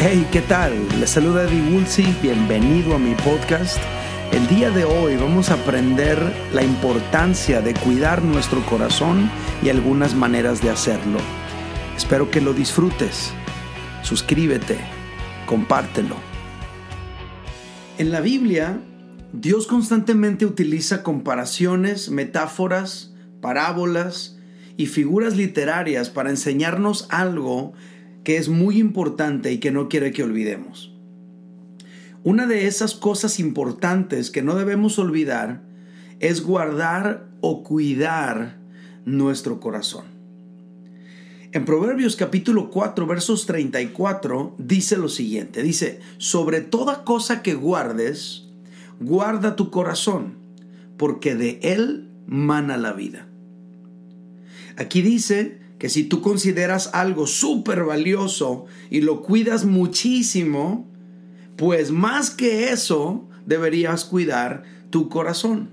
Hey, ¿qué tal? Les saluda Eddie Woolsey, bienvenido a mi podcast. El día de hoy vamos a aprender la importancia de cuidar nuestro corazón y algunas maneras de hacerlo. Espero que lo disfrutes. Suscríbete, compártelo. En la Biblia, Dios constantemente utiliza comparaciones, metáforas, parábolas y figuras literarias para enseñarnos algo que es muy importante y que no quiere que olvidemos. Una de esas cosas importantes que no debemos olvidar es guardar o cuidar nuestro corazón. En Proverbios capítulo 4 versos 34 dice lo siguiente, dice, sobre toda cosa que guardes, guarda tu corazón, porque de él mana la vida. Aquí dice que si tú consideras algo súper valioso y lo cuidas muchísimo, pues más que eso deberías cuidar tu corazón.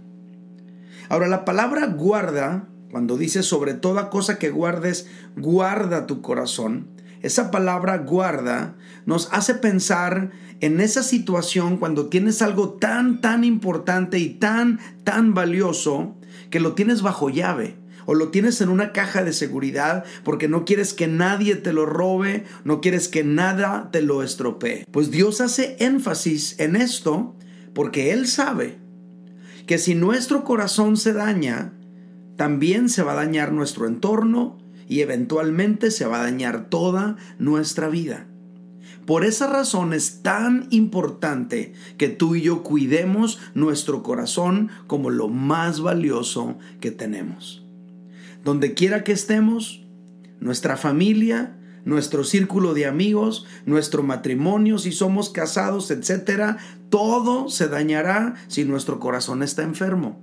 Ahora la palabra guarda, cuando dice sobre toda cosa que guardes, guarda tu corazón, esa palabra guarda nos hace pensar en esa situación cuando tienes algo tan, tan importante y tan, tan valioso que lo tienes bajo llave o lo tienes en una caja de seguridad porque no quieres que nadie te lo robe, no quieres que nada te lo estropee. Pues Dios hace énfasis en esto porque Él sabe que si nuestro corazón se daña, también se va a dañar nuestro entorno y eventualmente se va a dañar toda nuestra vida. Por esa razón es tan importante que tú y yo cuidemos nuestro corazón como lo más valioso que tenemos donde quiera que estemos, nuestra familia, nuestro círculo de amigos, nuestro matrimonio, si somos casados, etcétera, todo se dañará si nuestro corazón está enfermo.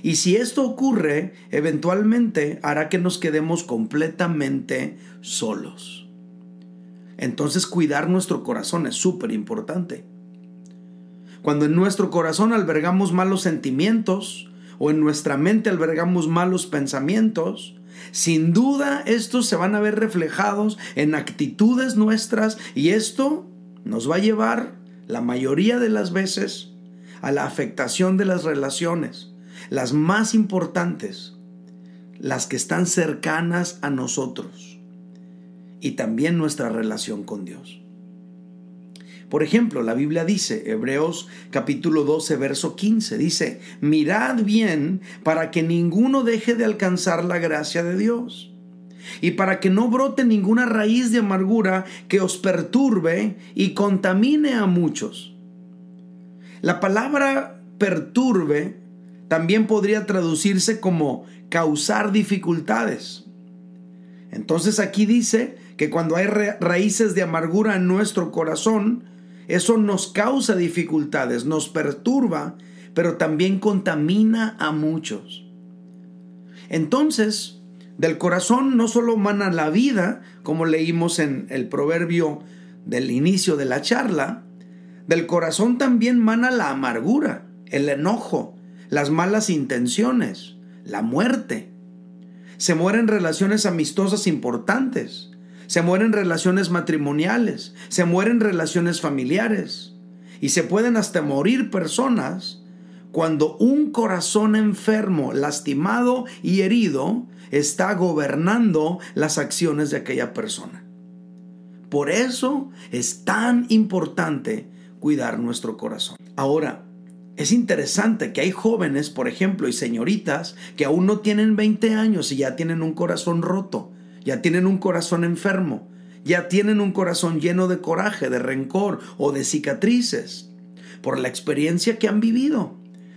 Y si esto ocurre, eventualmente hará que nos quedemos completamente solos. Entonces cuidar nuestro corazón es súper importante. Cuando en nuestro corazón albergamos malos sentimientos, o en nuestra mente albergamos malos pensamientos, sin duda estos se van a ver reflejados en actitudes nuestras y esto nos va a llevar la mayoría de las veces a la afectación de las relaciones, las más importantes, las que están cercanas a nosotros y también nuestra relación con Dios. Por ejemplo, la Biblia dice, Hebreos capítulo 12, verso 15, dice, mirad bien para que ninguno deje de alcanzar la gracia de Dios y para que no brote ninguna raíz de amargura que os perturbe y contamine a muchos. La palabra perturbe también podría traducirse como causar dificultades. Entonces aquí dice que cuando hay raíces de amargura en nuestro corazón, eso nos causa dificultades, nos perturba, pero también contamina a muchos. Entonces, del corazón no solo mana la vida, como leímos en el proverbio del inicio de la charla, del corazón también mana la amargura, el enojo, las malas intenciones, la muerte. Se mueren relaciones amistosas importantes, se mueren relaciones matrimoniales, se mueren relaciones familiares y se pueden hasta morir personas cuando un corazón enfermo, lastimado y herido está gobernando las acciones de aquella persona. Por eso es tan importante cuidar nuestro corazón. Ahora, es interesante que hay jóvenes, por ejemplo, y señoritas que aún no tienen 20 años y ya tienen un corazón roto ya tienen un corazón enfermo, ya tienen un corazón lleno de coraje, de rencor o de cicatrices, por la experiencia que han vivido,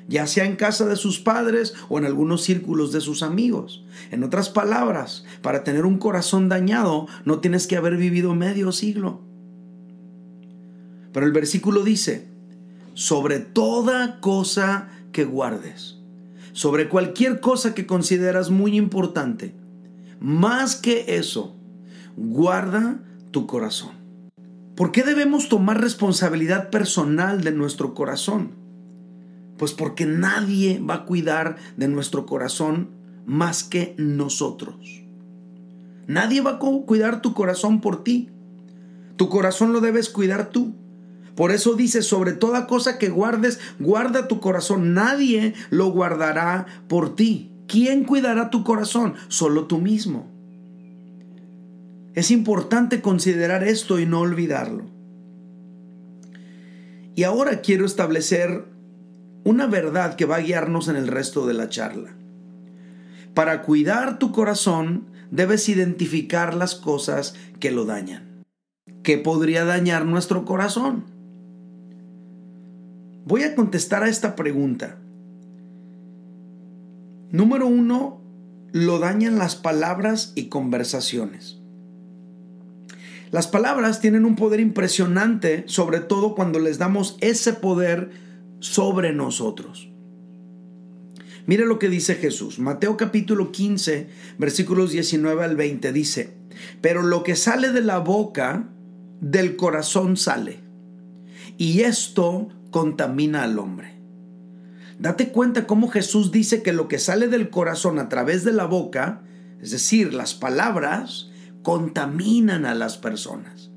ya sea en casa de sus padres o en algunos círculos de sus amigos. En otras palabras, para tener un corazón dañado no tienes que haber vivido medio siglo. Pero el versículo dice, sobre toda cosa que guardes, sobre cualquier cosa que consideras muy importante, más que eso, guarda tu corazón. ¿Por qué debemos tomar responsabilidad personal de nuestro corazón? Pues porque nadie va a cuidar de nuestro corazón más que nosotros. Nadie va a cuidar tu corazón por ti. Tu corazón lo debes cuidar tú. Por eso dice, sobre toda cosa que guardes, guarda tu corazón. Nadie lo guardará por ti. ¿Quién cuidará tu corazón? Solo tú mismo. Es importante considerar esto y no olvidarlo. Y ahora quiero establecer una verdad que va a guiarnos en el resto de la charla. Para cuidar tu corazón debes identificar las cosas que lo dañan. ¿Qué podría dañar nuestro corazón? Voy a contestar a esta pregunta. Número uno, lo dañan las palabras y conversaciones. Las palabras tienen un poder impresionante, sobre todo cuando les damos ese poder sobre nosotros. Mire lo que dice Jesús. Mateo capítulo 15, versículos 19 al 20 dice, pero lo que sale de la boca, del corazón sale. Y esto contamina al hombre. Date cuenta cómo Jesús dice que lo que sale del corazón a través de la boca, es decir, las palabras, contaminan a las personas.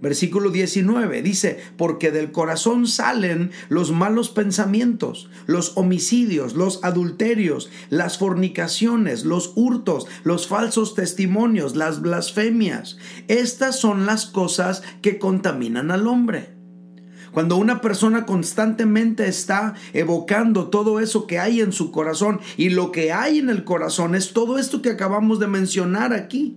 Versículo 19 dice, porque del corazón salen los malos pensamientos, los homicidios, los adulterios, las fornicaciones, los hurtos, los falsos testimonios, las blasfemias. Estas son las cosas que contaminan al hombre. Cuando una persona constantemente está evocando todo eso que hay en su corazón y lo que hay en el corazón es todo esto que acabamos de mencionar aquí.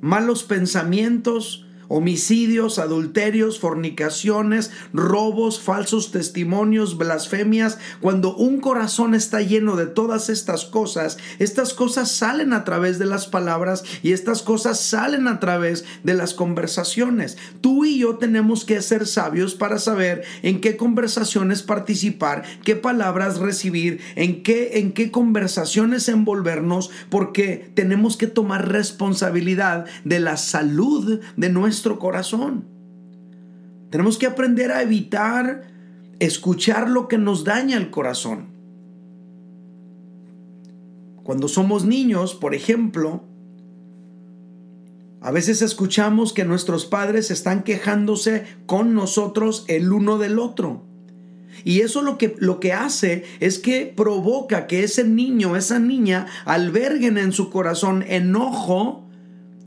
Malos pensamientos, homicidios, adulterios, fornicaciones, robos, falsos testimonios, blasfemias. Cuando un corazón está lleno de todas estas cosas, estas cosas salen a través de las palabras y estas cosas salen a través de las conversaciones. Tú y yo tenemos que ser sabios para saber en qué conversaciones participar, qué palabras recibir, en qué en qué conversaciones envolvernos porque tenemos que tomar responsabilidad de la salud de nuestro corazón. Tenemos que aprender a evitar escuchar lo que nos daña el corazón. Cuando somos niños, por ejemplo, a veces escuchamos que nuestros padres están quejándose con nosotros el uno del otro. Y eso lo que, lo que hace es que provoca que ese niño, esa niña, alberguen en su corazón enojo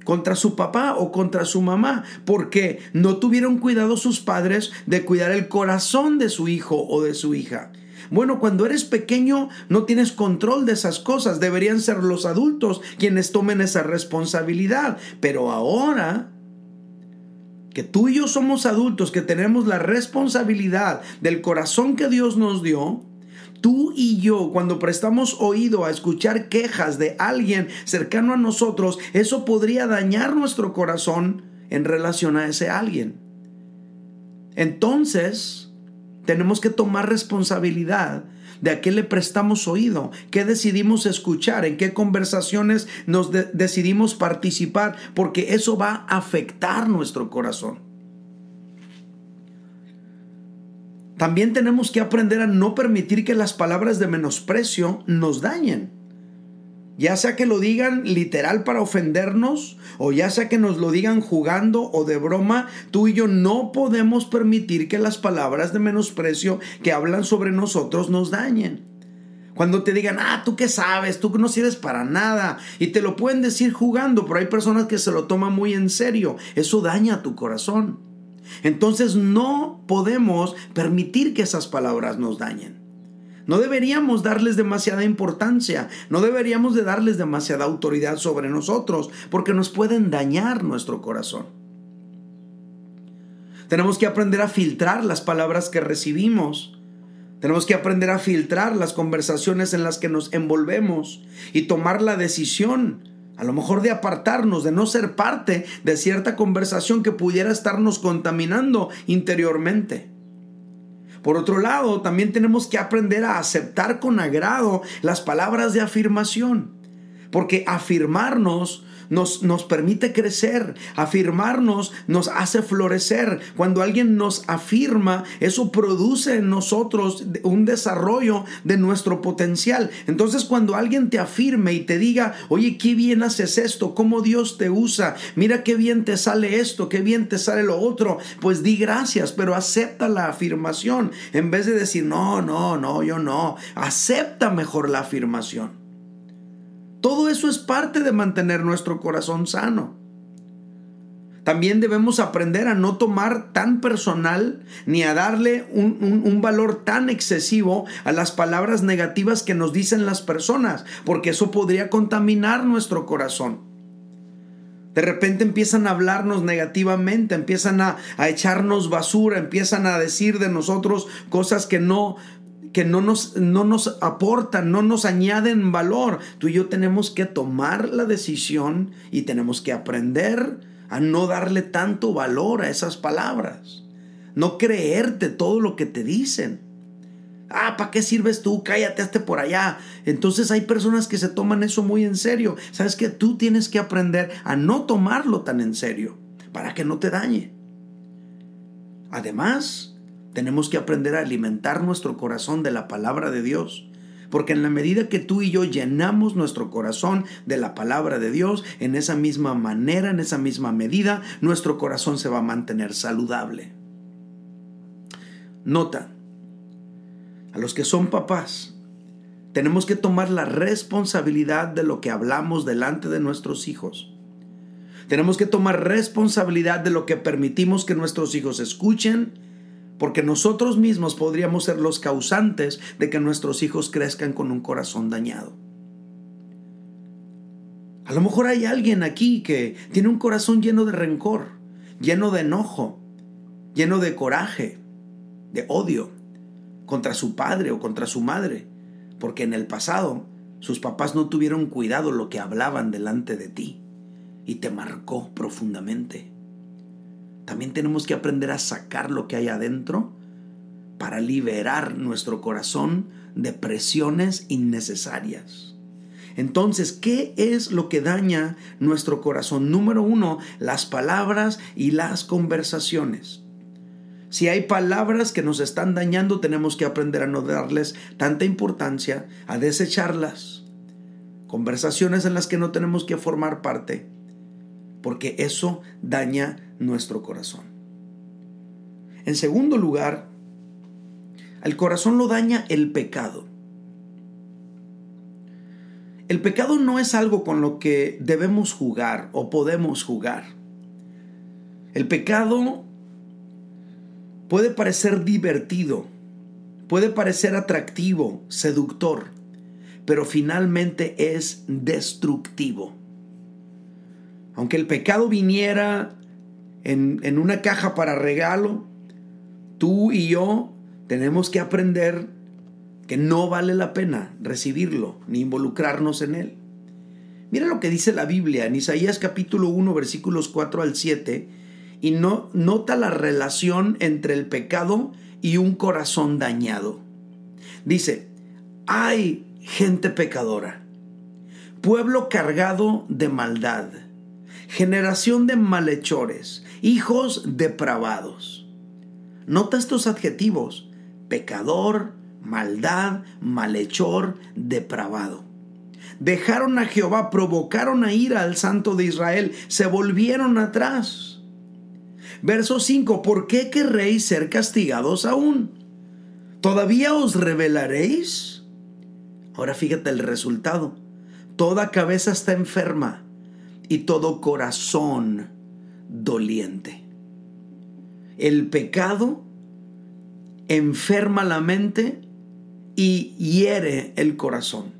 contra su papá o contra su mamá, porque no tuvieron cuidado sus padres de cuidar el corazón de su hijo o de su hija. Bueno, cuando eres pequeño no tienes control de esas cosas, deberían ser los adultos quienes tomen esa responsabilidad, pero ahora que tú y yo somos adultos, que tenemos la responsabilidad del corazón que Dios nos dio, Tú y yo, cuando prestamos oído a escuchar quejas de alguien cercano a nosotros, eso podría dañar nuestro corazón en relación a ese alguien. Entonces, tenemos que tomar responsabilidad de a qué le prestamos oído, qué decidimos escuchar, en qué conversaciones nos decidimos participar, porque eso va a afectar nuestro corazón. También tenemos que aprender a no permitir que las palabras de menosprecio nos dañen. Ya sea que lo digan literal para ofendernos o ya sea que nos lo digan jugando o de broma, tú y yo no podemos permitir que las palabras de menosprecio que hablan sobre nosotros nos dañen. Cuando te digan, ah, tú qué sabes, tú no sirves para nada. Y te lo pueden decir jugando, pero hay personas que se lo toman muy en serio. Eso daña tu corazón. Entonces no podemos permitir que esas palabras nos dañen. No deberíamos darles demasiada importancia, no deberíamos de darles demasiada autoridad sobre nosotros, porque nos pueden dañar nuestro corazón. Tenemos que aprender a filtrar las palabras que recibimos. Tenemos que aprender a filtrar las conversaciones en las que nos envolvemos y tomar la decisión a lo mejor de apartarnos, de no ser parte de cierta conversación que pudiera estarnos contaminando interiormente. Por otro lado, también tenemos que aprender a aceptar con agrado las palabras de afirmación, porque afirmarnos nos, nos permite crecer. Afirmarnos nos hace florecer. Cuando alguien nos afirma, eso produce en nosotros un desarrollo de nuestro potencial. Entonces cuando alguien te afirme y te diga, oye, qué bien haces esto, cómo Dios te usa, mira qué bien te sale esto, qué bien te sale lo otro, pues di gracias, pero acepta la afirmación en vez de decir, no, no, no, yo no. Acepta mejor la afirmación. Todo eso es parte de mantener nuestro corazón sano. También debemos aprender a no tomar tan personal ni a darle un, valor tan excesivo a las palabras negativas que nos dicen las personas, porque eso podría contaminar nuestro corazón. De repente empiezan a hablarnos negativamente, empiezan a, a, echarnos basura, empiezan a decir de nosotros cosas que no que no nos, no nos aportan, no nos añaden valor. Tú y yo tenemos que tomar la decisión y tenemos que aprender a no darle tanto valor a esas palabras. No creerte todo lo que te dicen. Ah, ¿para qué sirves tú? Cállate, hazte por allá. Entonces hay personas que se toman eso muy en serio. Sabes que tú tienes que aprender a no tomarlo tan en serio para que no te dañe. Además, tenemos que aprender a alimentar nuestro corazón de la palabra de Dios porque en la medida que tú y yo llenamos nuestro corazón de la palabra de Dios, en esa misma manera, en esa misma medida, nuestro corazón se va a mantener saludable. Nota, a los que son papás, tenemos que tomar la responsabilidad de lo que hablamos delante de nuestros hijos. Tenemos que tomar responsabilidad de lo que permitimos que nuestros hijos escuchen, porque nosotros mismos podríamos ser los causantes de que nuestros hijos crezcan con un corazón dañado. A lo mejor hay alguien aquí que tiene un corazón lleno de rencor, lleno de enojo, lleno de coraje, de odio contra su padre o contra su madre, porque en el pasado sus papás no tuvieron cuidado lo que hablaban delante de ti y te marcó profundamente. También tenemos que aprender a sacar lo que hay adentro para liberar nuestro corazón de presiones innecesarias. Entonces, ¿qué es lo que daña nuestro corazón? Número uno, las palabras y las conversaciones. Si hay palabras que nos están dañando, tenemos que aprender a no darles tanta importancia, a desecharlas. Conversaciones en las que no tenemos que formar parte porque eso daña nuestro corazón. En segundo lugar, al corazón lo daña el pecado. El pecado no es algo con lo que debemos jugar o podemos jugar. El pecado puede parecer divertido, puede parecer atractivo, seductor, pero finalmente es destructivo. Aunque el pecado viniera en, una caja para regalo, tú y yo tenemos que aprender que no vale la pena recibirlo ni involucrarnos en él. Mira lo que dice la Biblia en Isaías capítulo 1 versículos 4 al 7 y no, nota la relación entre el pecado y un corazón dañado. Dice, hay gente pecadora, pueblo cargado de maldad generación de malhechores, hijos depravados. Nota estos adjetivos, pecador, maldad, malhechor, depravado. Dejaron a Jehová, provocaron a ira al santo de Israel, se volvieron atrás. Verso 5, ¿por qué querréis ser castigados aún? ¿Todavía os revelaréis? Ahora fíjate el resultado. Toda cabeza está enferma y todo corazón doliente. El pecado enferma la mente y hiere el corazón.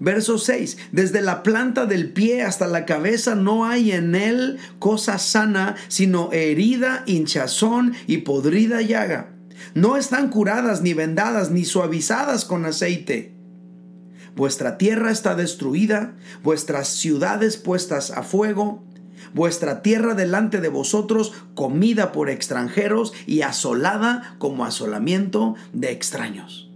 Verso 6. Desde la planta del pie hasta la cabeza no hay en él cosa sana, sino herida, hinchazón y podrida llaga. No están curadas ni vendadas ni suavizadas con aceite Vuestra tierra está destruida, vuestras ciudades puestas a fuego, vuestra tierra delante de vosotros comida por extranjeros y asolada como asolamiento de extraños.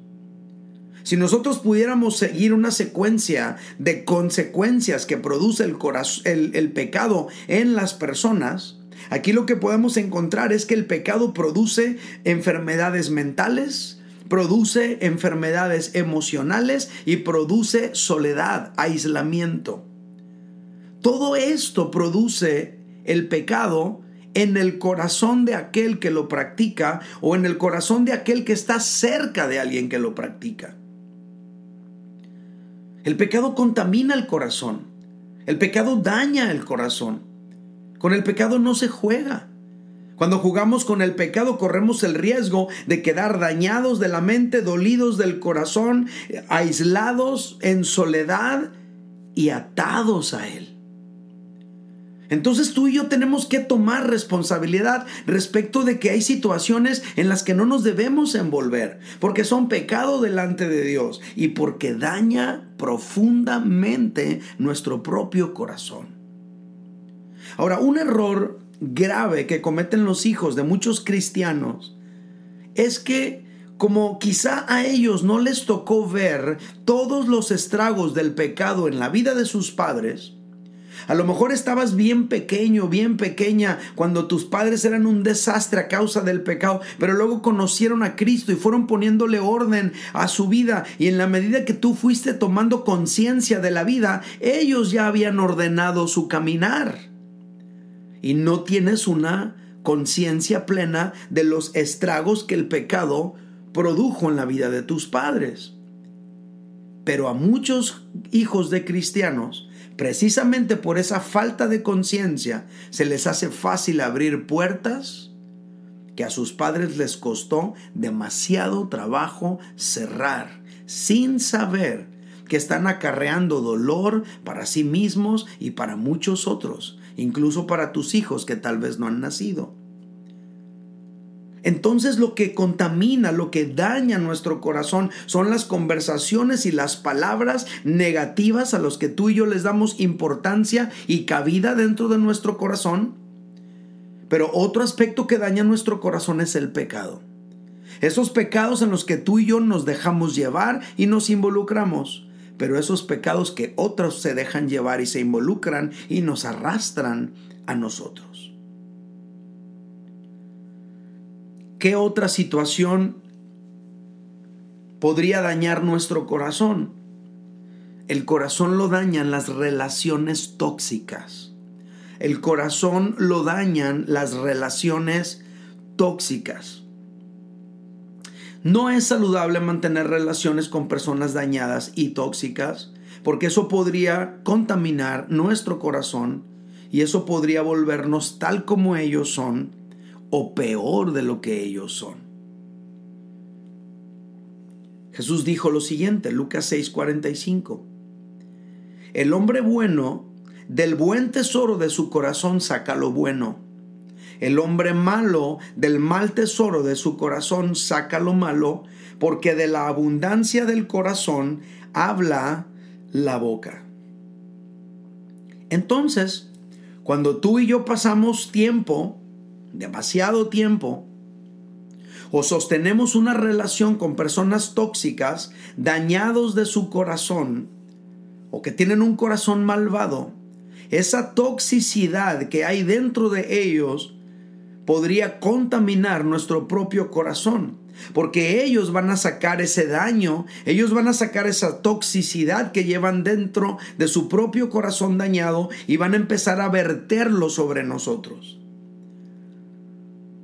Si nosotros pudiéramos seguir una secuencia de consecuencias que produce el, el, el pecado en las personas, aquí lo que podemos encontrar es que el pecado produce enfermedades mentales, produce enfermedades emocionales y produce soledad, aislamiento. Todo esto produce el pecado en el corazón de aquel que lo practica o en el corazón de aquel que está cerca de alguien que lo practica. El pecado contamina el corazón. El pecado daña el corazón. Con el pecado no se juega. Cuando jugamos con el pecado corremos el riesgo de quedar dañados de la mente, dolidos del corazón, aislados en soledad y atados a él. Entonces tú y yo tenemos que tomar responsabilidad respecto de que hay situaciones en las que no nos debemos envolver, porque son pecado delante de Dios y porque daña profundamente nuestro propio corazón. Ahora, un error grave que cometen los hijos de muchos cristianos es que como quizá a ellos no les tocó ver todos los estragos del pecado en la vida de sus padres, a lo mejor estabas bien pequeño, bien pequeña, cuando tus padres eran un desastre a causa del pecado, pero luego conocieron a Cristo y fueron poniéndole orden a su vida. Y en la medida que tú fuiste tomando conciencia de la vida, ellos ya habían ordenado su caminar. Y no tienes una conciencia plena de los estragos que el pecado produjo en la vida de tus padres. Pero a muchos hijos de cristianos, Precisamente por esa falta de conciencia se les hace fácil abrir puertas que a sus padres les costó demasiado trabajo cerrar, sin saber que están acarreando dolor para sí mismos y para muchos otros, incluso para tus hijos que tal vez no han nacido. Entonces lo que contamina, lo que daña nuestro corazón son las conversaciones y las palabras negativas a los que tú y yo les damos importancia y cabida dentro de nuestro corazón. Pero otro aspecto que daña nuestro corazón es el pecado. Esos pecados en los que tú y yo nos dejamos llevar y nos involucramos. Pero esos pecados que otros se dejan llevar y se involucran y nos arrastran a nosotros. ¿Qué otra situación podría dañar nuestro corazón? El corazón lo dañan las relaciones tóxicas. El corazón lo dañan las relaciones tóxicas. No es saludable mantener relaciones con personas dañadas y tóxicas, porque eso podría contaminar nuestro corazón y eso podría volvernos tal como ellos son o peor de lo que ellos son. Jesús dijo lo siguiente, Lucas 6:45. El hombre bueno del buen tesoro de su corazón saca lo bueno. El hombre malo del mal tesoro de su corazón saca lo malo, porque de la abundancia del corazón habla la boca. Entonces, cuando tú y yo pasamos tiempo demasiado tiempo o sostenemos una relación con personas tóxicas, dañados de su corazón, o que tienen un corazón malvado, esa toxicidad que hay dentro de ellos podría contaminar nuestro propio corazón. Porque ellos van a sacar ese daño, ellos van a sacar esa toxicidad que llevan dentro de su propio corazón dañado y van a empezar a verterlo sobre nosotros.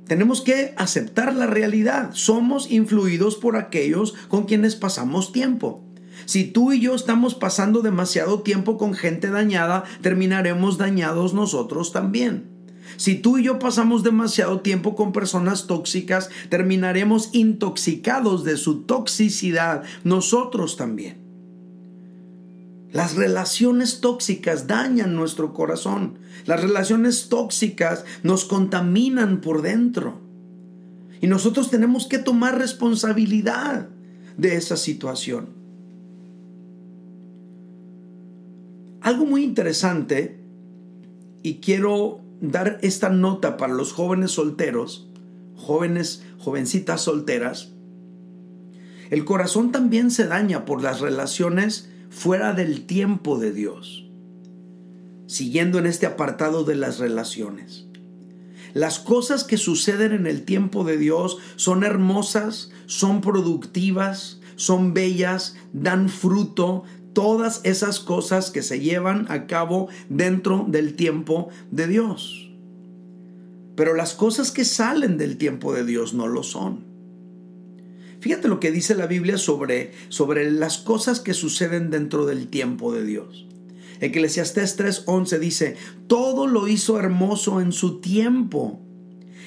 Tenemos que aceptar la realidad. Somos influidos por aquellos con quienes pasamos tiempo. Si tú y yo estamos pasando demasiado tiempo con gente dañada, terminaremos dañados nosotros también. Si tú y yo pasamos demasiado tiempo con personas tóxicas, terminaremos intoxicados de su toxicidad nosotros también. Las relaciones tóxicas dañan nuestro corazón. Las relaciones tóxicas nos contaminan por dentro. Y nosotros tenemos que tomar responsabilidad de esa situación. Algo muy interesante, y quiero dar esta nota para los jóvenes solteros, jóvenes, jovencitas solteras, el corazón también se daña por las relaciones fuera del tiempo de Dios. Siguiendo en este apartado de las relaciones. Las cosas que suceden en el tiempo de Dios son hermosas, son productivas, son bellas, dan fruto, todas esas cosas que se llevan a cabo dentro del tiempo de Dios. Pero las cosas que salen del tiempo de Dios no lo son. Fíjate lo que dice la Biblia sobre, sobre las cosas que suceden dentro del tiempo de Dios. Eclesiastés 3:11 dice, todo lo hizo hermoso en su tiempo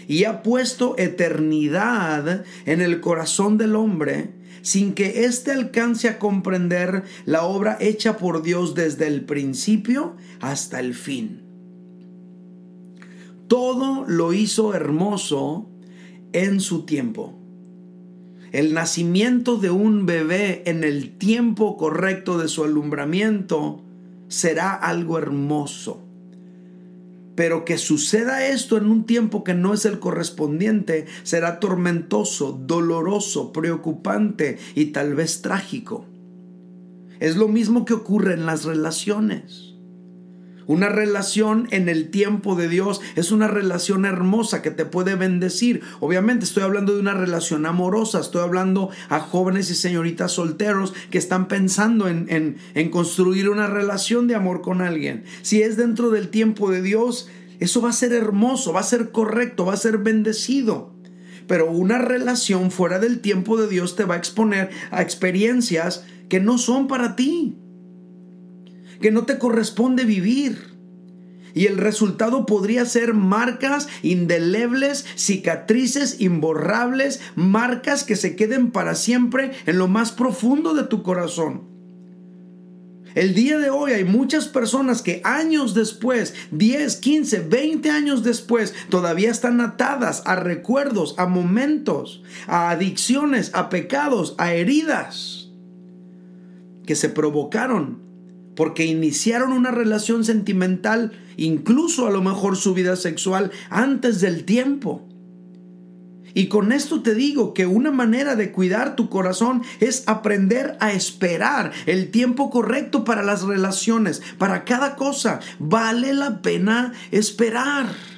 y ha puesto eternidad en el corazón del hombre sin que éste alcance a comprender la obra hecha por Dios desde el principio hasta el fin. Todo lo hizo hermoso en su tiempo. El nacimiento de un bebé en el tiempo correcto de su alumbramiento será algo hermoso. Pero que suceda esto en un tiempo que no es el correspondiente será tormentoso, doloroso, preocupante y tal vez trágico. Es lo mismo que ocurre en las relaciones. Una relación en el tiempo de Dios es una relación hermosa que te puede bendecir. Obviamente estoy hablando de una relación amorosa, estoy hablando a jóvenes y señoritas solteros que están pensando en, en, construir una relación de amor con alguien. Si es dentro del tiempo de Dios, eso va a ser hermoso, va a ser correcto, va a ser bendecido. Pero una relación fuera del tiempo de Dios te va a exponer a experiencias que no son para ti que no te corresponde vivir. Y el resultado podría ser marcas indelebles, cicatrices imborrables, marcas que se queden para siempre en lo más profundo de tu corazón. El día de hoy hay muchas personas que años después, 10, 15, 20 años después, todavía están atadas a recuerdos, a momentos, a adicciones, a pecados, a heridas que se provocaron porque iniciaron una relación sentimental, incluso a lo mejor su vida sexual, antes del tiempo. Y con esto te digo que una manera de cuidar tu corazón es aprender a esperar el tiempo correcto para las relaciones, para cada cosa. Vale la pena esperar.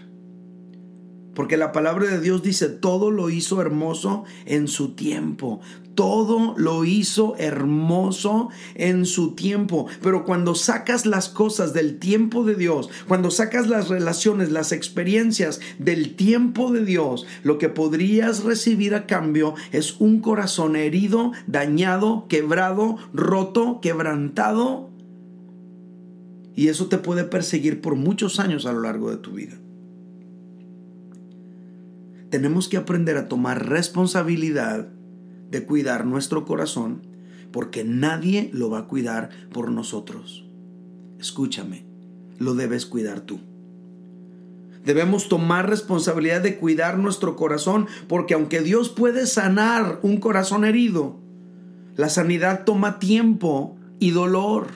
Porque la palabra de Dios dice, todo lo hizo hermoso en su tiempo todo lo hizo hermoso en su tiempo. Pero cuando sacas las cosas del tiempo de Dios, cuando sacas las relaciones, las experiencias del tiempo de Dios, lo que podrías recibir a cambio es un corazón herido, dañado, quebrado, roto, quebrantado. Y eso te puede perseguir por muchos años a lo largo de tu vida. Tenemos que aprender a tomar responsabilidad de cuidar nuestro corazón porque nadie lo va a cuidar por nosotros. Escúchame, lo debes cuidar tú. Debemos tomar responsabilidad de cuidar nuestro corazón porque aunque Dios puede sanar un corazón herido, la sanidad toma tiempo y dolor.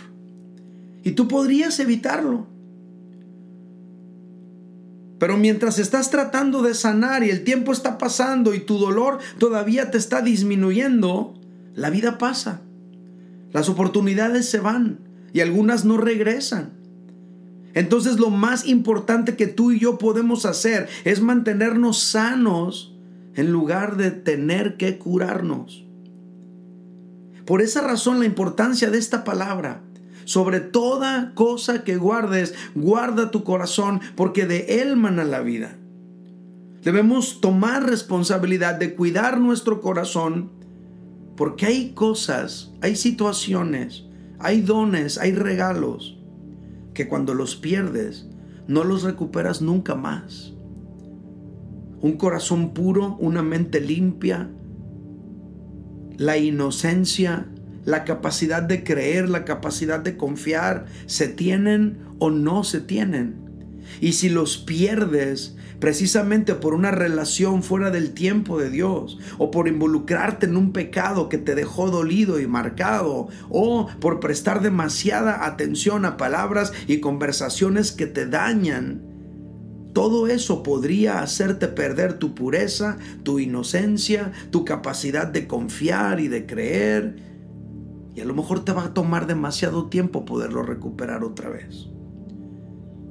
Y tú podrías evitarlo. Pero mientras estás tratando de sanar y el tiempo está pasando y tu dolor todavía te está disminuyendo, la vida pasa. Las oportunidades se van y algunas no regresan. Entonces lo más importante que tú y yo podemos hacer es mantenernos sanos en lugar de tener que curarnos. Por esa razón la importancia de esta palabra sobre toda cosa que guardes, guarda tu corazón, porque de él mana la vida. Debemos tomar responsabilidad de cuidar nuestro corazón, porque hay cosas, hay situaciones, hay dones, hay regalos, que cuando los pierdes, no los recuperas nunca más. Un corazón puro, una mente limpia, la inocencia, la capacidad de creer, la capacidad de confiar, se tienen o no se tienen. Y si los pierdes precisamente por una relación fuera del tiempo de Dios, o por involucrarte en un pecado que te dejó dolido y marcado, o por prestar demasiada atención a palabras y conversaciones que te dañan, todo eso podría hacerte perder tu pureza, tu inocencia, tu capacidad de confiar y de creer. Y a lo mejor te va a tomar demasiado tiempo poderlo recuperar otra vez.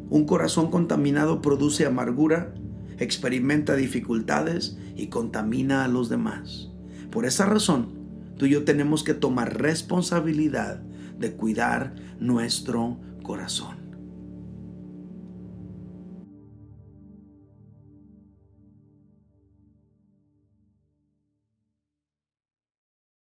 Un corazón contaminado produce amargura, experimenta dificultades y contamina a los demás. Por esa razón, tú y yo tenemos que tomar responsabilidad de cuidar nuestro corazón.